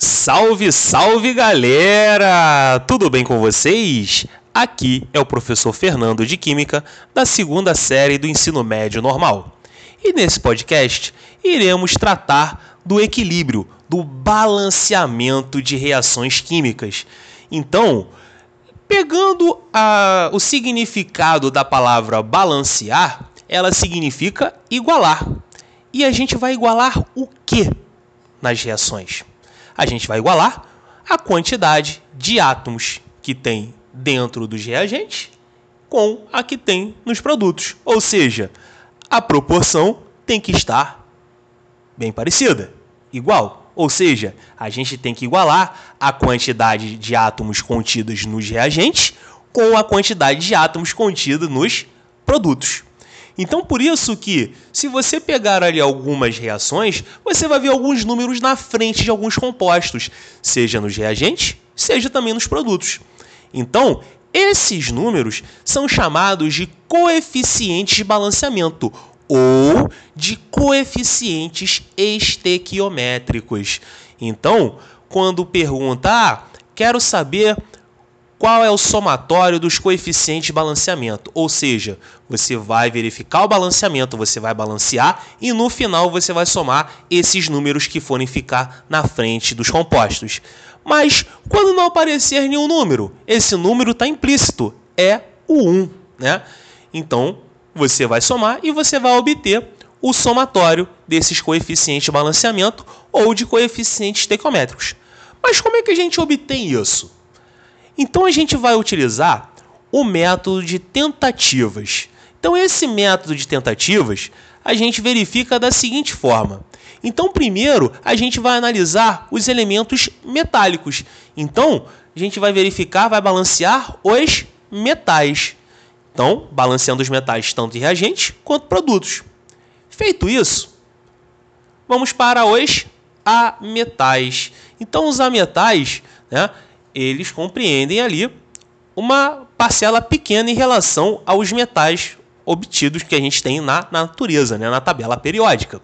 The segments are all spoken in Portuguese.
Salve, salve galera! Tudo bem com vocês? Aqui é o professor Fernando de Química, da segunda série do ensino médio normal. E nesse podcast iremos tratar do equilíbrio, do balanceamento de reações químicas. Então, pegando a, o significado da palavra balancear, ela significa igualar. E a gente vai igualar o que nas reações? A gente vai igualar a quantidade de átomos que tem dentro dos reagentes com a que tem nos produtos. Ou seja, a proporção tem que estar bem parecida, igual. Ou seja, a gente tem que igualar a quantidade de átomos contidos nos reagentes com a quantidade de átomos contidos nos produtos. Então, por isso que, se você pegar ali algumas reações, você vai ver alguns números na frente de alguns compostos, seja nos reagentes, seja também nos produtos. Então, esses números são chamados de coeficientes de balanceamento ou de coeficientes estequiométricos. Então, quando pergunta, ah, quero saber qual é o somatório dos coeficientes de balanceamento. Ou seja, você vai verificar o balanceamento, você vai balancear e no final você vai somar esses números que forem ficar na frente dos compostos. Mas quando não aparecer nenhum número, esse número está implícito, é o 1. Né? Então você vai somar e você vai obter o somatório desses coeficientes de balanceamento ou de coeficientes estequiométricos. Mas como é que a gente obtém isso? Então a gente vai utilizar o método de tentativas. Então esse método de tentativas a gente verifica da seguinte forma. Então primeiro a gente vai analisar os elementos metálicos. Então a gente vai verificar, vai balancear os metais. Então balanceando os metais tanto em reagentes quanto produtos. Feito isso, vamos para os ametais. Então os ametais, né, eles compreendem ali uma parcela pequena em relação aos metais obtidos que a gente tem na, na natureza, né, na tabela periódica.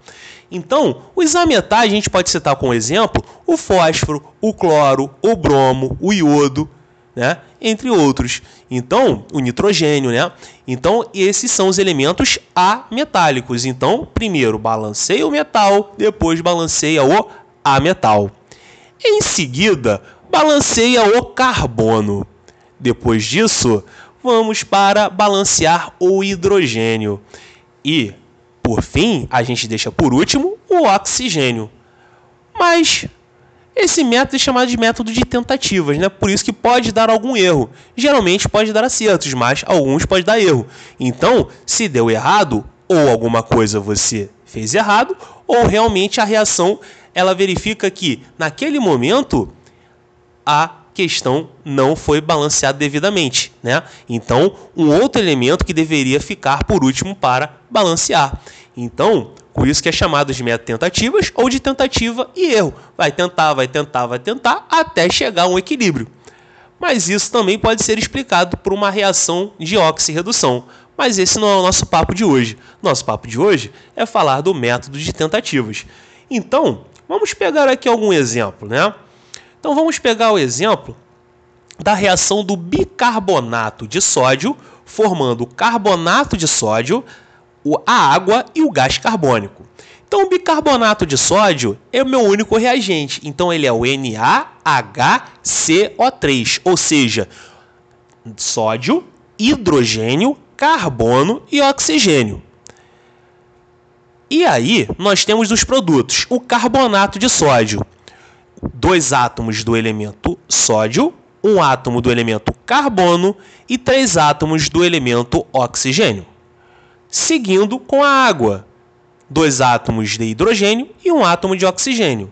Então, os ametais a gente pode citar como exemplo o fósforo, o cloro, o bromo, o iodo, né, entre outros. Então, o nitrogênio, né? Então, esses são os elementos ametálicos. Então, primeiro balanceia o metal, depois balanceia o ametal. Em seguida, balanceia o carbono. Depois disso, vamos para balancear o hidrogênio. E, por fim, a gente deixa por último o oxigênio. Mas esse método é chamado de método de tentativas, né? Por isso que pode dar algum erro. Geralmente pode dar acertos, mas alguns pode dar erro. Então, se deu errado, ou alguma coisa você fez errado, ou realmente a reação ela verifica que naquele momento a questão não foi balanceada devidamente, né? Então, um outro elemento que deveria ficar por último para balancear. Então, por isso que é chamado de método tentativas ou de tentativa e erro. Vai tentar, vai tentar, vai tentar até chegar a um equilíbrio. Mas isso também pode ser explicado por uma reação de oxirredução. Mas esse não é o nosso papo de hoje. Nosso papo de hoje é falar do método de tentativas. Então, vamos pegar aqui algum exemplo, né? Então vamos pegar o exemplo da reação do bicarbonato de sódio, formando carbonato de sódio, a água e o gás carbônico. Então o bicarbonato de sódio é o meu único reagente. Então ele é o NaHCO3, ou seja, sódio, hidrogênio, carbono e oxigênio. E aí nós temos os produtos, o carbonato de sódio dois átomos do elemento sódio, um átomo do elemento carbono e três átomos do elemento oxigênio. Seguindo com a água, dois átomos de hidrogênio e um átomo de oxigênio.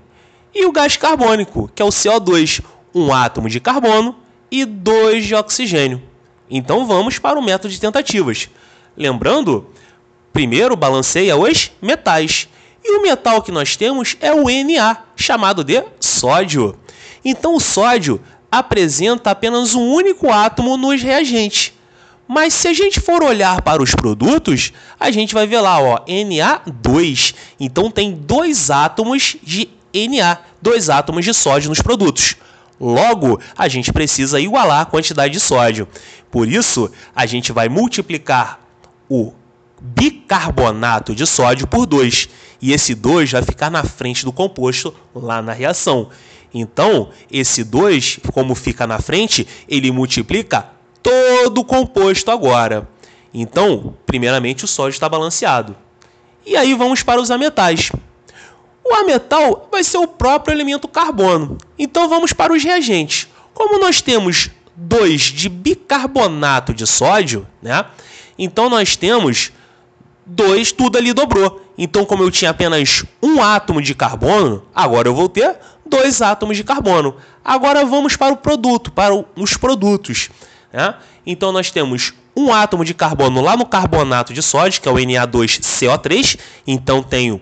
E o gás carbônico, que é o CO2, um átomo de carbono e dois de oxigênio. Então vamos para o método de tentativas. Lembrando, primeiro balanceia os metais e o metal que nós temos é o Na, chamado de sódio. Então o sódio apresenta apenas um único átomo nos reagentes. Mas se a gente for olhar para os produtos, a gente vai ver lá, ó, Na2. Então tem dois átomos de Na, dois átomos de sódio nos produtos. Logo, a gente precisa igualar a quantidade de sódio. Por isso, a gente vai multiplicar o bicarbonato de sódio por 2. E esse 2 vai ficar na frente do composto lá na reação. Então, esse 2, como fica na frente, ele multiplica todo o composto agora. Então, primeiramente, o sódio está balanceado. E aí vamos para os ametais. O ametal vai ser o próprio elemento carbono. Então vamos para os reagentes. Como nós temos 2 de bicarbonato de sódio, né? Então nós temos 2, tudo ali dobrou. Então, como eu tinha apenas um átomo de carbono, agora eu vou ter dois átomos de carbono. Agora vamos para o produto, para os produtos. Né? Então nós temos um átomo de carbono lá no carbonato de sódio, que é o Na2CO3. Então tenho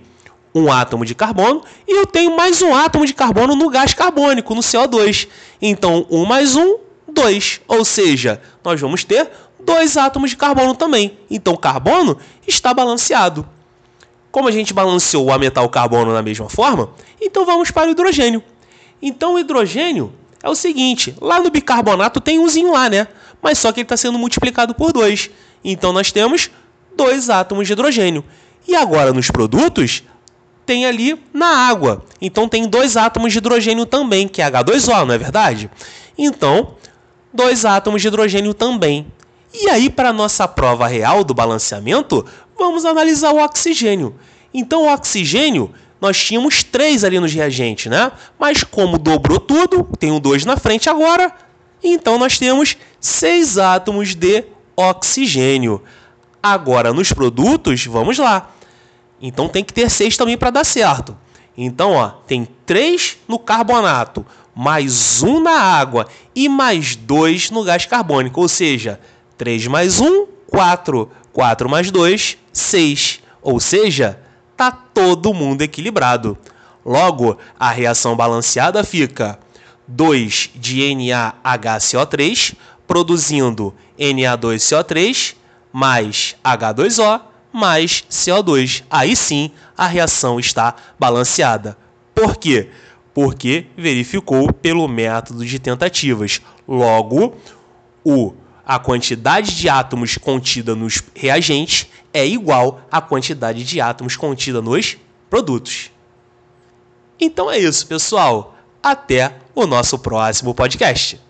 um átomo de carbono e eu tenho mais um átomo de carbono no gás carbônico, no CO2. Então, 1 mais 1, 2. Ou seja, nós vamos ter dois átomos de carbono também. Então, carbono está balanceado. Como a gente balanceou o ametal carbono da mesma forma, então vamos para o hidrogênio. Então, o hidrogênio é o seguinte: lá no bicarbonato tem umzinho lá, né? Mas só que ele está sendo multiplicado por 2. Então, nós temos dois átomos de hidrogênio. E agora, nos produtos, tem ali na água. Então tem dois átomos de hidrogênio também, que é H2O, não é verdade? Então, dois átomos de hidrogênio também. E aí, para a nossa prova real do balanceamento, vamos analisar o oxigênio. Então, o oxigênio, nós tínhamos três ali nos reagentes, né? Mas como dobrou tudo, tem um dois na frente agora, então nós temos seis átomos de oxigênio. Agora, nos produtos, vamos lá. Então tem que ter 6 também para dar certo. Então, ó, tem 3 no carbonato, mais 1 na água e mais 2 no gás carbônico. Ou seja, 3 mais 1, 4. 4 mais 2, 6. Ou seja, tá todo mundo equilibrado. Logo, a reação balanceada fica 2 de NaHCO3 produzindo Na2CO3 mais H2O mais CO2. Aí sim a reação está balanceada. Por quê? Porque verificou pelo método de tentativas. Logo, o a quantidade de átomos contida nos reagentes é igual à quantidade de átomos contida nos produtos. Então é isso, pessoal. Até o nosso próximo podcast.